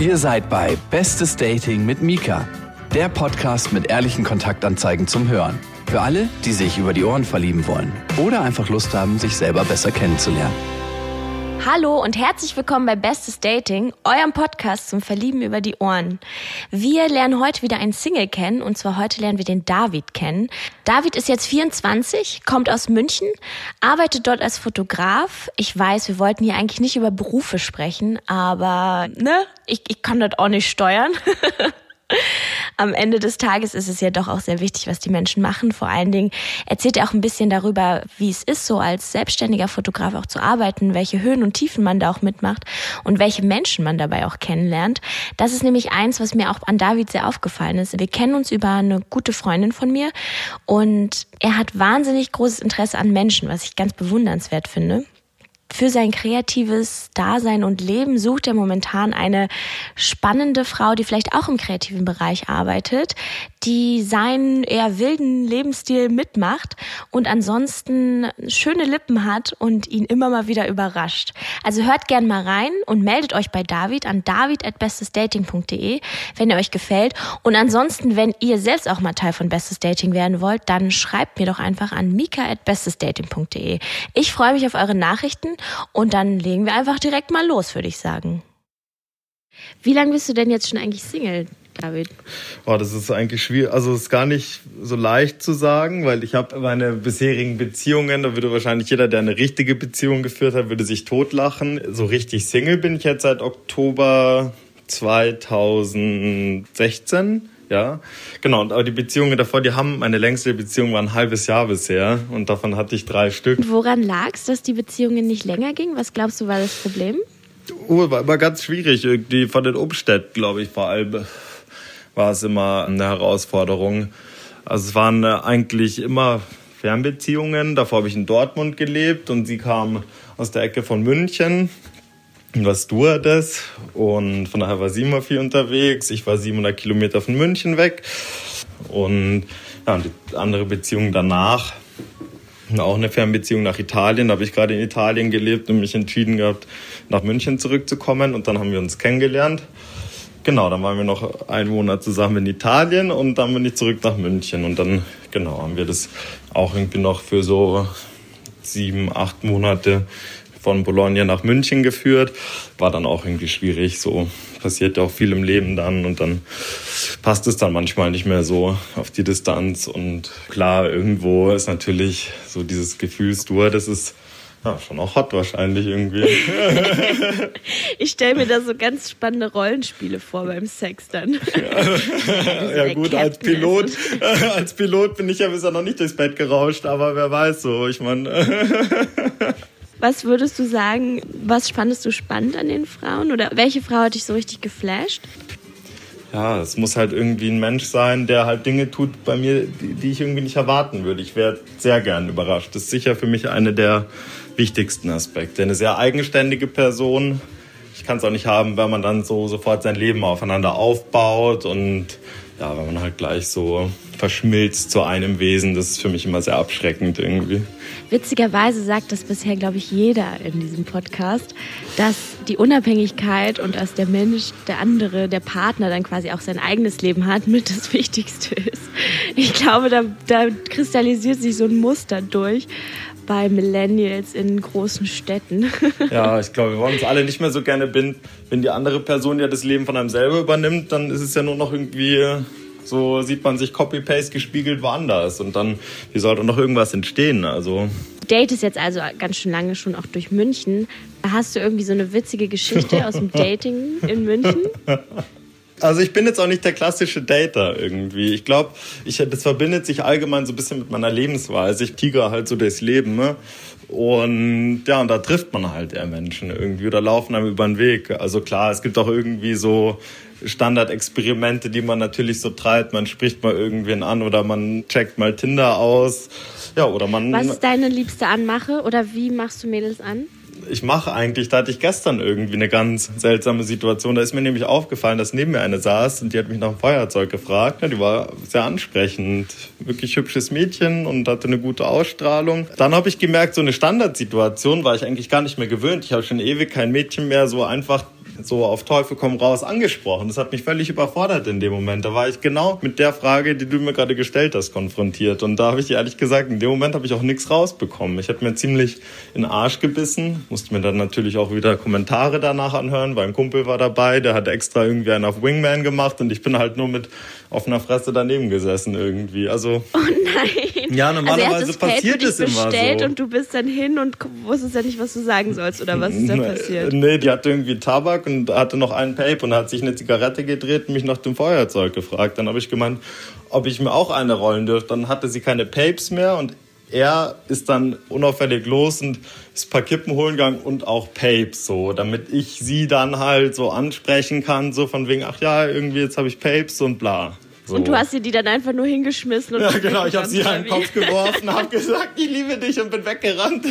Ihr seid bei Bestes Dating mit Mika, der Podcast mit ehrlichen Kontaktanzeigen zum Hören. Für alle, die sich über die Ohren verlieben wollen oder einfach Lust haben, sich selber besser kennenzulernen. Hallo und herzlich willkommen bei Bestes Dating, eurem Podcast zum Verlieben über die Ohren. Wir lernen heute wieder einen Single kennen und zwar heute lernen wir den David kennen. David ist jetzt 24, kommt aus München, arbeitet dort als Fotograf. Ich weiß, wir wollten hier eigentlich nicht über Berufe sprechen, aber ne, ich, ich kann das auch nicht steuern. am Ende des Tages ist es ja doch auch sehr wichtig, was die Menschen machen. Vor allen Dingen erzählt er auch ein bisschen darüber, wie es ist, so als selbstständiger Fotograf auch zu arbeiten, welche Höhen und Tiefen man da auch mitmacht und welche Menschen man dabei auch kennenlernt. Das ist nämlich eins, was mir auch an David sehr aufgefallen ist. Wir kennen uns über eine gute Freundin von mir und er hat wahnsinnig großes Interesse an Menschen, was ich ganz bewundernswert finde für sein kreatives Dasein und Leben sucht er momentan eine spannende Frau, die vielleicht auch im kreativen Bereich arbeitet, die seinen eher wilden Lebensstil mitmacht und ansonsten schöne Lippen hat und ihn immer mal wieder überrascht. Also hört gern mal rein und meldet euch bei David an david@bestesdating.de, wenn er euch gefällt und ansonsten, wenn ihr selbst auch mal Teil von Bestes Dating werden wollt, dann schreibt mir doch einfach an mika@bestesdating.de. Ich freue mich auf eure Nachrichten und dann legen wir einfach direkt mal los, würde ich sagen. Wie lange bist du denn jetzt schon eigentlich Single? David? Oh, das ist eigentlich schwierig. Also es ist gar nicht so leicht zu sagen, weil ich habe meine bisherigen Beziehungen, da würde wahrscheinlich jeder, der eine richtige Beziehung geführt hat, würde sich totlachen. So richtig Single bin ich jetzt seit Oktober 2016. Ja, genau. Und aber die Beziehungen davor, die haben, meine längste Beziehung war ein halbes Jahr bisher und davon hatte ich drei Stück. Und woran lag es, dass die Beziehungen nicht länger gingen? Was glaubst du, war das Problem? Oh, war, war ganz schwierig. Irgendwie von den Umständen, glaube ich, vor allem war es immer eine Herausforderung. Also es waren äh, eigentlich immer Fernbeziehungen. Davor habe ich in Dortmund gelebt und sie kam aus der Ecke von München und war Stewardess und von daher war sie immer viel unterwegs. Ich war 700 Kilometer von München weg und ja, die andere Beziehung danach, auch eine Fernbeziehung nach Italien. Da habe ich gerade in Italien gelebt und mich entschieden gehabt, nach München zurückzukommen und dann haben wir uns kennengelernt. Genau, dann waren wir noch einen Monat zusammen in Italien und dann bin ich zurück nach München und dann, genau, haben wir das auch irgendwie noch für so sieben, acht Monate von Bologna nach München geführt. War dann auch irgendwie schwierig, so passiert ja auch viel im Leben dann und dann passt es dann manchmal nicht mehr so auf die Distanz und klar, irgendwo ist natürlich so dieses Gefühlsdur, das ist ja, schon auch hot wahrscheinlich irgendwie. ich stelle mir da so ganz spannende Rollenspiele vor beim Sex dann. Ja, ja gut, als Pilot, als Pilot bin ich ja bisher noch nicht durchs Bett gerauscht, aber wer weiß so, ich meine. Was würdest du sagen, was fandest du spannend an den Frauen oder welche Frau hat dich so richtig geflasht? ja, es muss halt irgendwie ein Mensch sein, der halt Dinge tut bei mir, die, die ich irgendwie nicht erwarten würde. Ich wäre sehr gern überrascht. Das ist sicher für mich eine der wichtigsten Aspekte. Eine sehr eigenständige Person. Ich kann es auch nicht haben, wenn man dann so sofort sein Leben aufeinander aufbaut und ja, wenn man halt gleich so verschmilzt zu einem Wesen, das ist für mich immer sehr abschreckend irgendwie. Witzigerweise sagt das bisher, glaube ich, jeder in diesem Podcast, dass die Unabhängigkeit und dass der Mensch, der andere, der Partner dann quasi auch sein eigenes Leben hat, mit das Wichtigste ist. Ich glaube, da, da kristallisiert sich so ein Muster durch bei Millennials in großen Städten. Ja, ich glaube, wir wollen uns alle nicht mehr so gerne binden. Wenn die andere Person ja das Leben von einem selber übernimmt, dann ist es ja nur noch irgendwie so sieht man sich Copy-Paste gespiegelt woanders und dann, wie soll da noch irgendwas entstehen? Also. Date ist jetzt also ganz schön lange schon auch durch München. Hast du irgendwie so eine witzige Geschichte aus dem Dating in München? Also ich bin jetzt auch nicht der klassische Dater irgendwie. Ich glaube, ich, das verbindet sich allgemein so ein bisschen mit meiner Lebensweise. Ich tigere halt so durchs Leben. Ne? Und ja, und da trifft man halt eher Menschen irgendwie oder laufen einem über den Weg. Also klar, es gibt auch irgendwie so Standardexperimente, die man natürlich so treibt. Man spricht mal irgendwen an oder man checkt mal Tinder aus. Ja, oder man. Was ist deine liebste Anmache oder wie machst du Mädels an? Ich mache eigentlich, da hatte ich gestern irgendwie eine ganz seltsame Situation. Da ist mir nämlich aufgefallen, dass neben mir eine saß und die hat mich nach dem Feuerzeug gefragt. Die war sehr ansprechend, wirklich hübsches Mädchen und hatte eine gute Ausstrahlung. Dann habe ich gemerkt, so eine Standardsituation war ich eigentlich gar nicht mehr gewöhnt. Ich habe schon ewig kein Mädchen mehr so einfach so auf Teufel komm raus angesprochen. Das hat mich völlig überfordert in dem Moment. Da war ich genau mit der Frage, die du mir gerade gestellt hast, konfrontiert. Und da habe ich ehrlich gesagt, in dem Moment habe ich auch nichts rausbekommen. Ich habe mir ziemlich in den Arsch gebissen, musste mir dann natürlich auch wieder Kommentare danach anhören, weil ein Kumpel war dabei, der hat extra irgendwie einen auf Wingman gemacht und ich bin halt nur mit offener Fresse daneben gesessen irgendwie. Also Oh nein. Ja, also normalerweise er hat das passiert es immer bestellt so. und du bist dann hin und wusstest ja nicht, was du sagen sollst oder was ist da passiert. Nee, die hatte irgendwie Tabak und hatte noch einen Pape und hat sich eine Zigarette gedreht und mich nach dem Feuerzeug gefragt. Dann habe ich gemeint, ob ich mir auch eine rollen dürfte. Dann hatte sie keine Papes mehr und er ist dann unauffällig los und ist ein paar Kippen holen gegangen und auch Papes, so, damit ich sie dann halt so ansprechen kann, so von wegen, ach ja, irgendwie jetzt habe ich Papes und bla. So. Und du hast dir die dann einfach nur hingeschmissen und ja, genau, ich habe sie in den? Kopf geworfen, habe gesagt, ich liebe dich und bin weggerannt.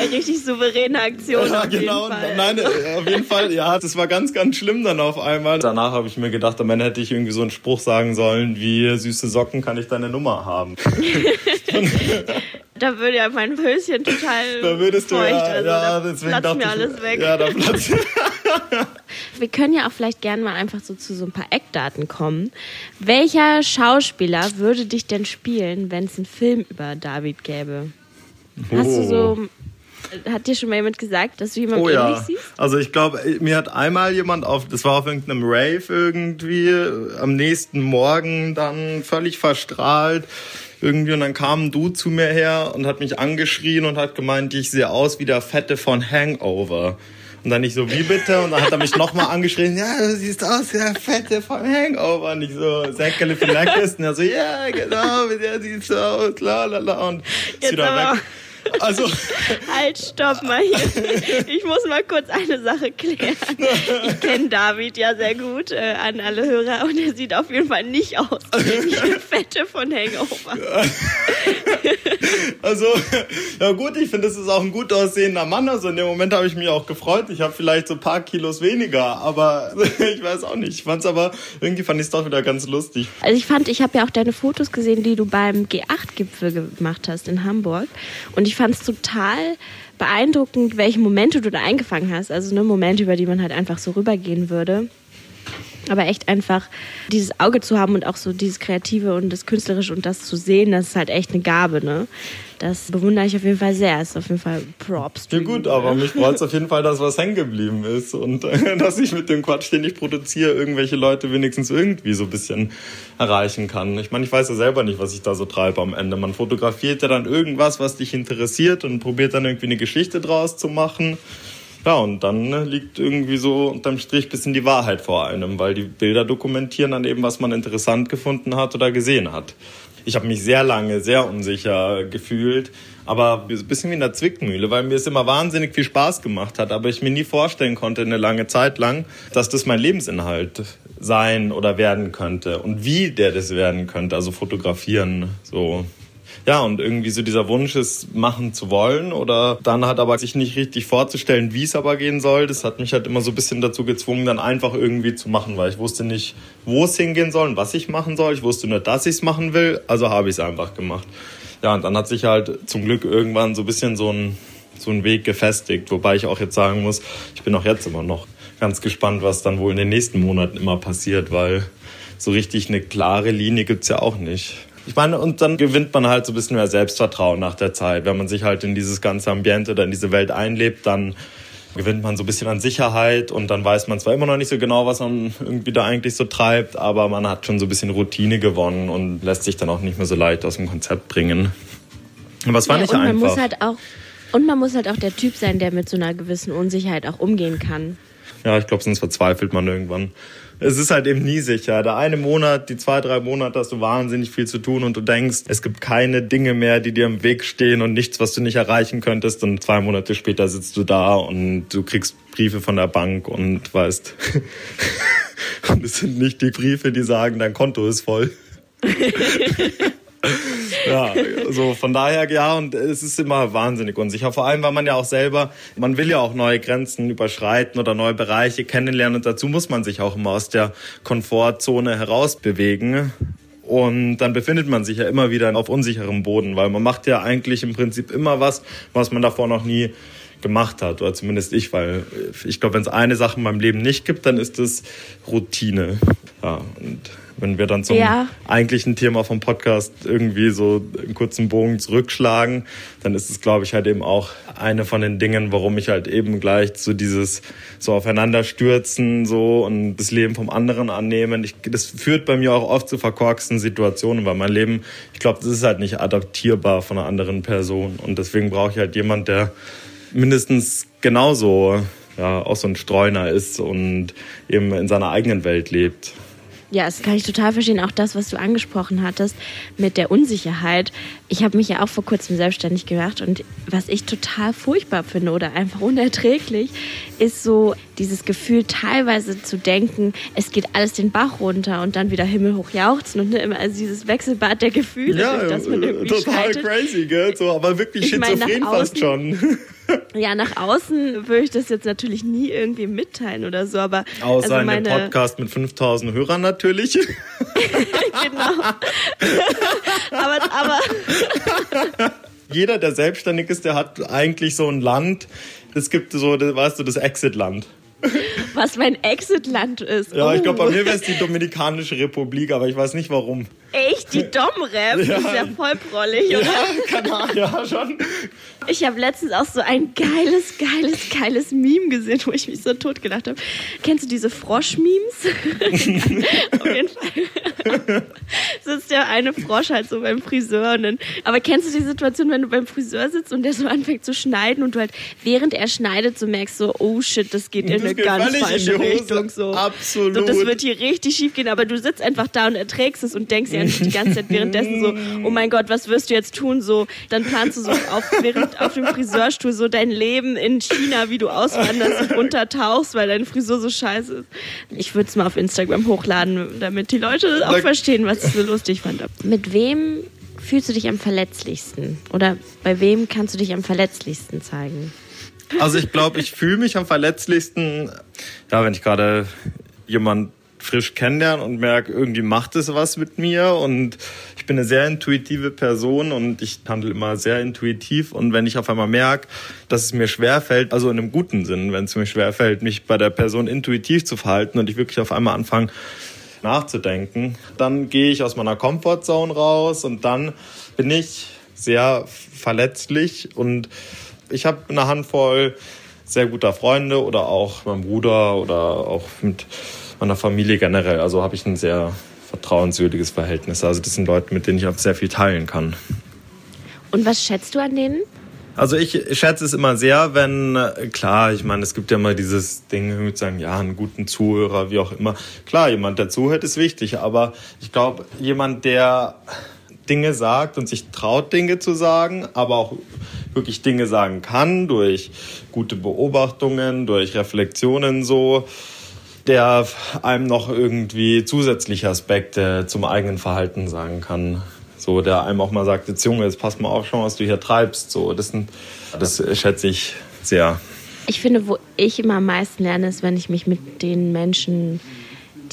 Eine richtig souveräne Aktion. Ja, auf genau. Jeden Fall. Nein, äh, auf jeden Fall. Ja, das war ganz, ganz schlimm dann auf einmal. Danach habe ich mir gedacht, am Ende hätte ich irgendwie so einen Spruch sagen sollen, wie süße Socken kann ich deine Nummer haben. Da würde ja mein Höschen total Da würdest du feucht, ja, also ja, da deswegen mir alles weg. Ja, da platzt. Wir können ja auch vielleicht gerne mal einfach so zu so ein paar Eckdaten kommen. Welcher Schauspieler würde dich denn spielen, wenn es einen Film über David gäbe? Hast du so, hat dir schon mal jemand gesagt, dass du jemanden Oh ähnlich ja. siehst? Also ich glaube, mir hat einmal jemand auf, das war auf irgendeinem Rave irgendwie, am nächsten Morgen dann völlig verstrahlt irgendwie und dann kam ein Dude zu mir her und hat mich angeschrien und hat gemeint, ich sehe aus wie der Fette von Hangover. Und dann ich so, wie bitte? Und dann hat er mich nochmal angeschrien, ja, du siehst aus der Fette von Hangover. Und ich so, Zach Galifianakis. Und er so, ja, genau, wie der sieht so aus, la la la. Und ist Jetzt wieder aber- weg. Also, Halt, stopp mal hier. Ich muss mal kurz eine Sache klären. Ich kenne David ja sehr gut äh, an alle Hörer und er sieht auf jeden Fall nicht aus wie die Fette von Hangover. Also, ja gut, ich finde, es ist auch ein gut aussehender Mann. Also in dem Moment habe ich mich auch gefreut. Ich habe vielleicht so ein paar Kilos weniger, aber ich weiß auch nicht. Ich fand's aber, irgendwie fand ich es doch wieder ganz lustig. Also ich fand, ich habe ja auch deine Fotos gesehen, die du beim G8-Gipfel gemacht hast in Hamburg. Und ich fand es total beeindruckend, welche Momente du da eingefangen hast. Also ne, Momente, über die man halt einfach so rübergehen würde. Aber echt einfach dieses Auge zu haben und auch so dieses Kreative und das Künstlerische und das zu sehen, das ist halt echt eine Gabe, ne? Das bewundere ich auf jeden Fall sehr. Ist auf jeden Fall Props. Ja gut, aber mich freut es auf jeden Fall, dass was hängen geblieben ist und dass ich mit dem Quatsch, den ich produziere, irgendwelche Leute wenigstens irgendwie so ein bisschen erreichen kann. Ich meine, ich weiß ja selber nicht, was ich da so treibe am Ende. Man fotografiert ja dann irgendwas, was dich interessiert und probiert dann irgendwie eine Geschichte draus zu machen. Ja, und dann ne, liegt irgendwie so unterm Strich bisschen die Wahrheit vor einem, weil die Bilder dokumentieren dann eben, was man interessant gefunden hat oder gesehen hat. Ich habe mich sehr lange sehr unsicher gefühlt, aber ein bisschen wie in der Zwickmühle, weil mir es immer wahnsinnig viel Spaß gemacht hat, aber ich mir nie vorstellen konnte, eine lange Zeit lang, dass das mein Lebensinhalt sein oder werden könnte und wie der das werden könnte, also fotografieren, so ja, und irgendwie so dieser Wunsch, es machen zu wollen oder dann hat aber sich nicht richtig vorzustellen, wie es aber gehen soll. Das hat mich halt immer so ein bisschen dazu gezwungen, dann einfach irgendwie zu machen, weil ich wusste nicht, wo es hingehen soll und was ich machen soll. Ich wusste nur, dass ich es machen will, also habe ich es einfach gemacht. Ja, und dann hat sich halt zum Glück irgendwann so ein bisschen so ein, so ein Weg gefestigt, wobei ich auch jetzt sagen muss, ich bin auch jetzt immer noch ganz gespannt, was dann wohl in den nächsten Monaten immer passiert, weil so richtig eine klare Linie gibt's ja auch nicht. Ich meine, und dann gewinnt man halt so ein bisschen mehr Selbstvertrauen nach der Zeit. Wenn man sich halt in dieses ganze Ambiente oder in diese Welt einlebt, dann gewinnt man so ein bisschen an Sicherheit und dann weiß man zwar immer noch nicht so genau, was man irgendwie da eigentlich so treibt, aber man hat schon so ein bisschen Routine gewonnen und lässt sich dann auch nicht mehr so leicht aus dem Konzept bringen. Aber es war Ja, nicht und man einfach. muss halt auch und man muss halt auch der Typ sein, der mit so einer gewissen Unsicherheit auch umgehen kann. Ja, ich glaube, sonst verzweifelt man irgendwann. Es ist halt eben nie sicher. Der eine Monat, die zwei, drei Monate hast du wahnsinnig viel zu tun und du denkst, es gibt keine Dinge mehr, die dir im Weg stehen und nichts, was du nicht erreichen könntest. Und zwei Monate später sitzt du da und du kriegst Briefe von der Bank und weißt, und es sind nicht die Briefe, die sagen, dein Konto ist voll. Ja, so von daher ja und es ist immer wahnsinnig unsicher. Vor allem, weil man ja auch selber, man will ja auch neue Grenzen überschreiten oder neue Bereiche kennenlernen und dazu muss man sich auch immer aus der Komfortzone herausbewegen. Und dann befindet man sich ja immer wieder auf unsicherem Boden, weil man macht ja eigentlich im Prinzip immer was, was man davor noch nie gemacht hat, oder zumindest ich, weil ich glaube, wenn es eine Sache in meinem Leben nicht gibt, dann ist es Routine. Ja, und wenn wir dann zum ja. eigentlichen Thema vom Podcast irgendwie so einen kurzen Bogen zurückschlagen, dann ist es, glaube ich, halt eben auch eine von den Dingen, warum ich halt eben gleich so dieses so aufeinanderstürzen so und das Leben vom anderen annehmen. Ich, das führt bei mir auch oft zu verkorksten Situationen, weil mein Leben, ich glaube, das ist halt nicht adaptierbar von einer anderen Person und deswegen brauche ich halt jemand, der mindestens genauso ja, auch so ein Streuner ist und eben in seiner eigenen Welt lebt. Ja, das kann ich total verstehen. Auch das, was du angesprochen hattest mit der Unsicherheit. Ich habe mich ja auch vor kurzem selbstständig gemacht und was ich total furchtbar finde oder einfach unerträglich, ist so dieses Gefühl, teilweise zu denken, es geht alles den Bach runter und dann wieder himmelhoch jauchzen und ne, immer also dieses Wechselbad der Gefühle, ja, durch das man irgendwie total schreitet. crazy, gell? So, aber wirklich ich schizophren mein, fast schon. Ja, nach außen würde ich das jetzt natürlich nie irgendwie mitteilen oder so, aber. Außer also meine... in dem Podcast mit 5000 Hörern natürlich. genau. aber, aber. Jeder, der selbstständig ist, der hat eigentlich so ein Land. Es gibt so, weißt du, das Exit-Land. Was mein Exit-Land ist. Ja, oh. ich glaube, bei mir wäre es die Dominikanische Republik, aber ich weiß nicht warum. Echt? Die Domrep? Ja. Das ist ja voll prollig, oder? Ja, kann man, ja, schon. Ich habe letztens auch so ein geiles, geiles, geiles Meme gesehen, wo ich mich so tot gedacht habe. Kennst du diese Frosch-Memes? Auf jeden Fall sitzt ja eine Frosch halt so beim Friseur. Dann, aber kennst du die Situation, wenn du beim Friseur sitzt und der so anfängt zu schneiden und du halt, während er schneidet, so merkst so, oh shit, das geht in das eine ganz falsche Richtung. So. Absolut. So, das wird hier richtig schief gehen, aber du sitzt einfach da und erträgst es und denkst ja die ganze Zeit währenddessen so, oh mein Gott, was wirst du jetzt tun? So, dann planst du so auf, während, auf dem Friseurstuhl so dein Leben in China, wie du auswanderst und untertauchst, weil deine Frisur so scheiße ist. Ich würde es mal auf Instagram hochladen, damit die Leute auch verstehen, was ich so lustig fand. Mit wem fühlst du dich am verletzlichsten? Oder bei wem kannst du dich am verletzlichsten zeigen? Also ich glaube, ich fühle mich am verletzlichsten, ja, wenn ich gerade jemand frisch kennenlernen und merke, irgendwie macht es was mit mir. Und ich bin eine sehr intuitive Person und ich handle immer sehr intuitiv. Und wenn ich auf einmal merke, dass es mir schwerfällt, also in einem guten Sinn, wenn es mir schwerfällt, mich bei der Person intuitiv zu verhalten und ich wirklich auf einmal anfange nachzudenken, dann gehe ich aus meiner Comfortzone raus und dann bin ich sehr verletzlich. Und ich habe eine Handvoll sehr guter Freunde oder auch mein Bruder oder auch mit meiner Familie generell. Also habe ich ein sehr vertrauenswürdiges Verhältnis. Also das sind Leute, mit denen ich auch sehr viel teilen kann. Und was schätzt du an denen? Also ich schätze es immer sehr, wenn, klar, ich meine, es gibt ja immer dieses Ding mit sagen, ja, einen guten Zuhörer, wie auch immer. Klar, jemand, der zuhört, ist wichtig, aber ich glaube, jemand, der Dinge sagt und sich traut, Dinge zu sagen, aber auch wirklich Dinge sagen kann durch gute Beobachtungen, durch Reflexionen so, der einem noch irgendwie zusätzliche Aspekte zum eigenen Verhalten sagen kann. So, der einem auch mal sagt, jetzt Junge, jetzt pass mal auf, schau, was du hier treibst. So, das, sind, das schätze ich sehr. Ich finde, wo ich immer am meisten lerne, ist, wenn ich mich mit den Menschen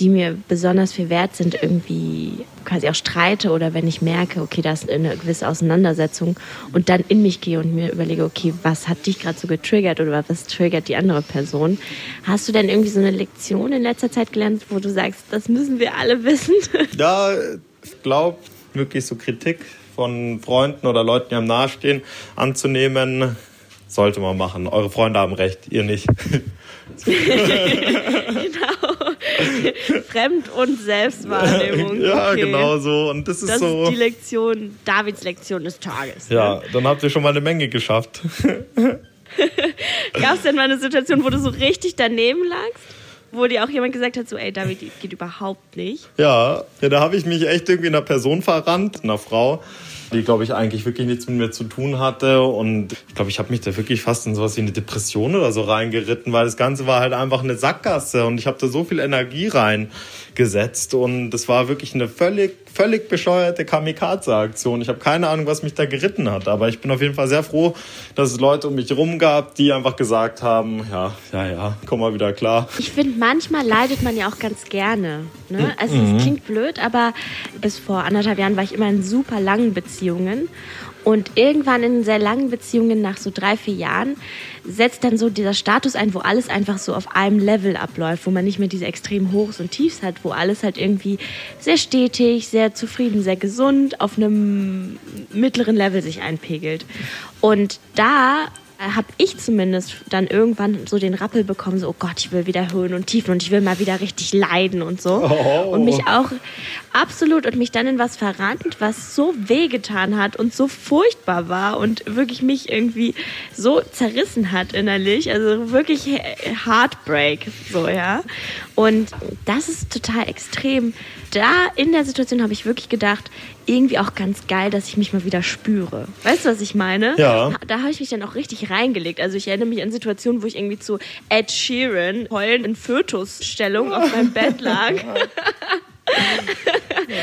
die mir besonders viel wert sind, irgendwie quasi auch streite oder wenn ich merke, okay, da ist eine gewisse Auseinandersetzung und dann in mich gehe und mir überlege, okay, was hat dich gerade so getriggert oder was triggert die andere Person? Hast du denn irgendwie so eine Lektion in letzter Zeit gelernt, wo du sagst, das müssen wir alle wissen? Ja, ich glaube, wirklich so Kritik von Freunden oder Leuten, die am nahestehen, anzunehmen, sollte man machen. Eure Freunde haben recht, ihr nicht. genau. Fremd- und Selbstwahrnehmung. Ja, okay. genau so. Und das ist das so. ist die Lektion, Davids Lektion des Tages. Ja, ne? dann habt ihr schon mal eine Menge geschafft. Gab es denn mal eine Situation, wo du so richtig daneben lagst? Wo dir auch jemand gesagt hat, so, ey, David, geht überhaupt nicht. Ja, ja da habe ich mich echt irgendwie in einer Person verrannt, einer Frau die, glaube ich, eigentlich wirklich nichts mit mir zu tun hatte. Und ich glaube, ich habe mich da wirklich fast in sowas wie eine Depression oder so reingeritten, weil das Ganze war halt einfach eine Sackgasse und ich habe da so viel Energie reingesetzt und das war wirklich eine völlig völlig bescheuerte Kamikaze-Aktion. Ich habe keine Ahnung, was mich da geritten hat, aber ich bin auf jeden Fall sehr froh, dass es Leute um mich herum gab, die einfach gesagt haben, ja, ja, ja, komm mal wieder klar. Ich finde, manchmal leidet man ja auch ganz gerne. Ne? Also es mhm. klingt blöd, aber bis vor anderthalb Jahren war ich immer in super langen Beziehungen Und irgendwann in sehr langen Beziehungen, nach so drei, vier Jahren, setzt dann so dieser Status ein, wo alles einfach so auf einem Level abläuft, wo man nicht mehr diese extremen Hochs und Tiefs hat, wo alles halt irgendwie sehr stetig, sehr zufrieden, sehr gesund auf einem mittleren Level sich einpegelt. Und da habe ich zumindest dann irgendwann so den Rappel bekommen, so, oh Gott, ich will wieder Höhen und Tiefen und ich will mal wieder richtig leiden und so. Oh. Und mich auch absolut und mich dann in was verrannt, was so wehgetan hat und so furchtbar war und wirklich mich irgendwie so zerrissen hat innerlich. Also wirklich Heartbreak, so, ja. Und das ist total extrem. Da in der Situation habe ich wirklich gedacht, irgendwie auch ganz geil, dass ich mich mal wieder spüre. Weißt du, was ich meine? Ja. Da habe ich mich dann auch richtig reingelegt. Also ich erinnere mich an Situationen, wo ich irgendwie zu Ed Sheeran heulen in Fötusstellung auf meinem Bett lag.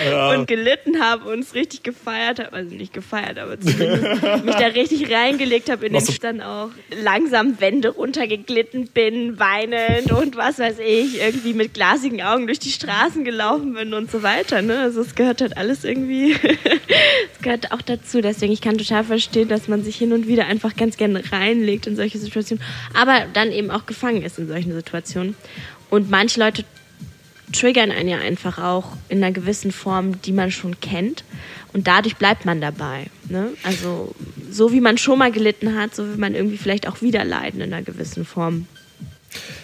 ja. und gelitten habe und es richtig gefeiert habe. Also nicht gefeiert, aber zumindest mich da richtig reingelegt habe, in den ich dann auch langsam Wände runtergeglitten bin, weinend und was weiß ich, irgendwie mit glasigen Augen durch die Straßen gelaufen bin und so weiter. Ne? Also es gehört halt alles irgendwie, es gehört auch dazu. Deswegen, ich kann total verstehen, dass man sich hin und wieder einfach ganz gerne reinlegt in solche Situationen, aber dann eben auch gefangen ist in solchen Situationen. Und manche Leute triggern einen ja einfach auch in einer gewissen Form, die man schon kennt. Und dadurch bleibt man dabei. Ne? Also so wie man schon mal gelitten hat, so will man irgendwie vielleicht auch wieder leiden in einer gewissen Form.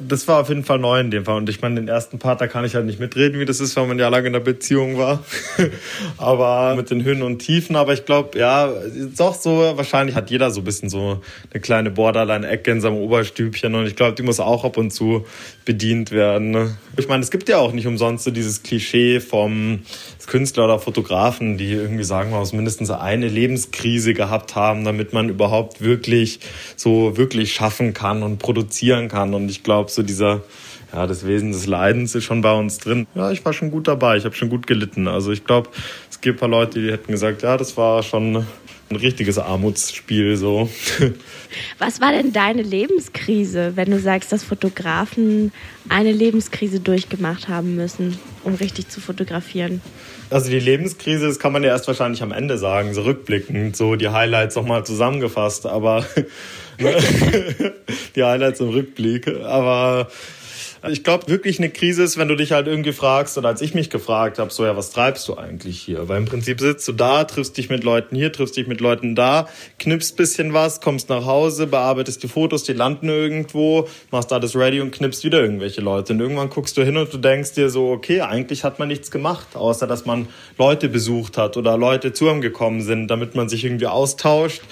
Das war auf jeden Fall neu in dem Fall. Und ich meine, den ersten Part, da kann ich halt nicht mitreden, wie das ist, weil man ja lange in der Beziehung war. aber mit den Höhen und Tiefen. Aber ich glaube, ja, doch so, wahrscheinlich hat jeder so ein bisschen so eine kleine Borderline-Ecke in seinem Oberstübchen. Und ich glaube, die muss auch ab und zu bedient werden. Ne? Ich meine, es gibt ja auch nicht umsonst so dieses Klischee vom Künstler oder Fotografen, die irgendwie sagen, man muss mindestens eine Lebenskrise gehabt haben, damit man überhaupt wirklich so wirklich schaffen kann und produzieren kann. Und ich glaube, so dieser ja, das Wesen des Leidens ist schon bei uns drin. Ja, ich war schon gut dabei, ich habe schon gut gelitten. Also ich glaube, es gibt ein paar Leute, die hätten gesagt, ja, das war schon ein richtiges Armutsspiel so. Was war denn deine Lebenskrise, wenn du sagst, dass Fotografen eine Lebenskrise durchgemacht haben müssen, um richtig zu fotografieren? Also die Lebenskrise, das kann man ja erst wahrscheinlich am Ende sagen, so rückblickend, so die Highlights nochmal zusammengefasst, aber die Highlights im Rückblick. Aber ich glaube wirklich eine Krise ist, wenn du dich halt irgendwie fragst, oder als ich mich gefragt habe, so ja, was treibst du eigentlich hier? Weil im Prinzip sitzt du da, triffst dich mit Leuten hier, triffst dich mit Leuten da, knippst bisschen was, kommst nach Hause, bearbeitest die Fotos, die landen irgendwo, machst da das ready und knippst wieder irgendwelche Leute. Und irgendwann guckst du hin und du denkst dir so, okay, eigentlich hat man nichts gemacht, außer dass man Leute besucht hat oder Leute zu ihm gekommen sind, damit man sich irgendwie austauscht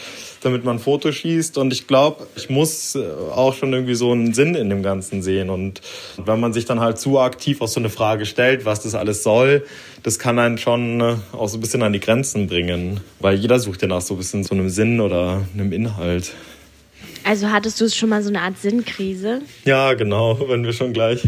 damit man Fotos schießt. Und ich glaube, ich muss äh, auch schon irgendwie so einen Sinn in dem Ganzen sehen. Und wenn man sich dann halt zu aktiv auf so eine Frage stellt, was das alles soll, das kann einen schon äh, auch so ein bisschen an die Grenzen bringen. Weil jeder sucht ja nach so ein bisschen so einem Sinn oder einem Inhalt. Also hattest du schon mal so eine Art Sinnkrise? Ja, genau, wenn wir schon gleich.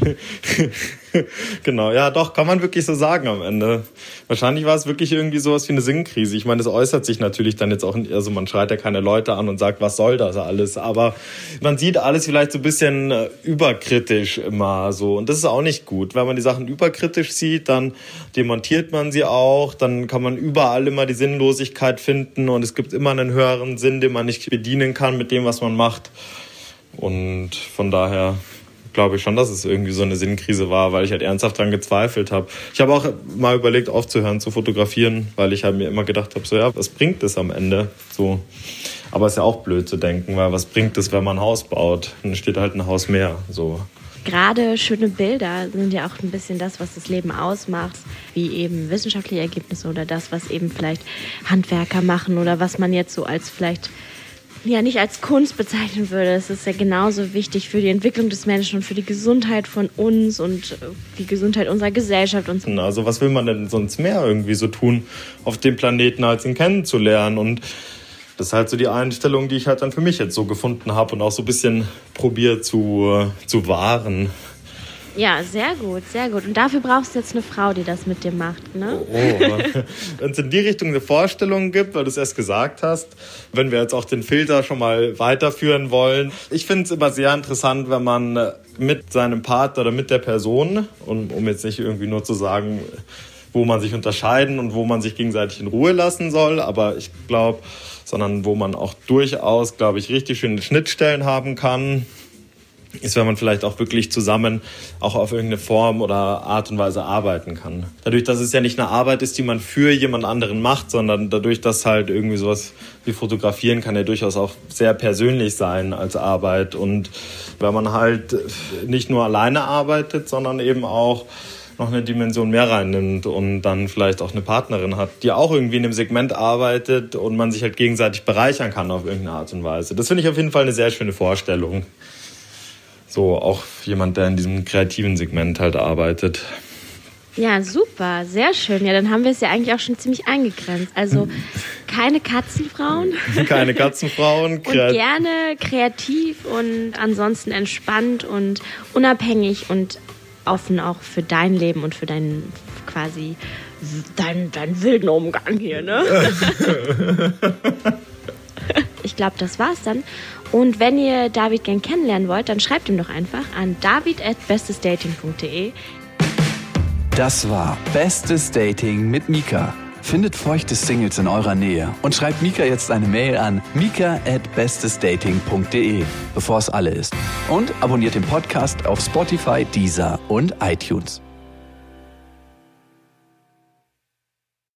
genau, ja, doch, kann man wirklich so sagen am Ende. Wahrscheinlich war es wirklich irgendwie sowas wie eine Sinnkrise. Ich meine, das äußert sich natürlich dann jetzt auch, also man schreit ja keine Leute an und sagt, was soll das alles, aber man sieht alles vielleicht so ein bisschen äh, überkritisch immer so und das ist auch nicht gut. Wenn man die Sachen überkritisch sieht, dann demontiert man sie auch, dann kann man überall immer die Sinnlosigkeit finden und es gibt immer einen höheren Sinn, den man nicht bedienen kann mit dem, was man macht. Und von daher glaube ich schon, dass es irgendwie so eine Sinnkrise war, weil ich halt ernsthaft daran gezweifelt habe. Ich habe auch mal überlegt, aufzuhören zu fotografieren, weil ich halt mir immer gedacht habe, so ja, was bringt es am Ende? So. Aber es ist ja auch blöd zu denken, weil was bringt es, wenn man ein Haus baut? Dann steht halt ein Haus mehr. So. Gerade schöne Bilder sind ja auch ein bisschen das, was das Leben ausmacht, wie eben wissenschaftliche Ergebnisse oder das, was eben vielleicht Handwerker machen oder was man jetzt so als vielleicht ja nicht als Kunst bezeichnen würde. Es ist ja genauso wichtig für die Entwicklung des Menschen und für die Gesundheit von uns und äh, die Gesundheit unserer Gesellschaft. Und so. Also was will man denn sonst mehr irgendwie so tun auf dem Planeten, als ihn kennenzulernen? Und das ist halt so die Einstellung, die ich halt dann für mich jetzt so gefunden habe und auch so ein bisschen probiert zu, äh, zu wahren. Ja, sehr gut, sehr gut. Und dafür brauchst du jetzt eine Frau, die das mit dir macht, ne? Oh, wenn es in die Richtung eine Vorstellung gibt, weil du es erst gesagt hast, wenn wir jetzt auch den Filter schon mal weiterführen wollen. Ich finde es immer sehr interessant, wenn man mit seinem Partner oder mit der Person, um, um jetzt nicht irgendwie nur zu sagen, wo man sich unterscheiden und wo man sich gegenseitig in Ruhe lassen soll, aber ich glaube, sondern wo man auch durchaus, glaube ich, richtig schöne Schnittstellen haben kann ist, wenn man vielleicht auch wirklich zusammen auch auf irgendeine Form oder Art und Weise arbeiten kann. Dadurch, dass es ja nicht eine Arbeit ist, die man für jemand anderen macht, sondern dadurch, dass halt irgendwie sowas wie Fotografieren kann ja durchaus auch sehr persönlich sein als Arbeit. Und wenn man halt nicht nur alleine arbeitet, sondern eben auch noch eine Dimension mehr reinnimmt und dann vielleicht auch eine Partnerin hat, die auch irgendwie in dem Segment arbeitet und man sich halt gegenseitig bereichern kann auf irgendeine Art und Weise. Das finde ich auf jeden Fall eine sehr schöne Vorstellung. So auch jemand, der in diesem kreativen Segment halt arbeitet. Ja, super, sehr schön. Ja, dann haben wir es ja eigentlich auch schon ziemlich eingegrenzt. Also keine Katzenfrauen. Keine Katzenfrauen. und gerne kreativ und ansonsten entspannt und unabhängig und offen auch für dein Leben und für deinen quasi deinen, deinen wilden Umgang hier, ne? ich glaube, das war's dann. Und wenn ihr David gern kennenlernen wollt, dann schreibt ihm doch einfach an david@bestesdating.de. Das war Bestes Dating mit Mika. Findet feuchte Singles in eurer Nähe und schreibt Mika jetzt eine Mail an mika@bestesdating.de, bevor es alle ist. Und abonniert den Podcast auf Spotify, Deezer und iTunes.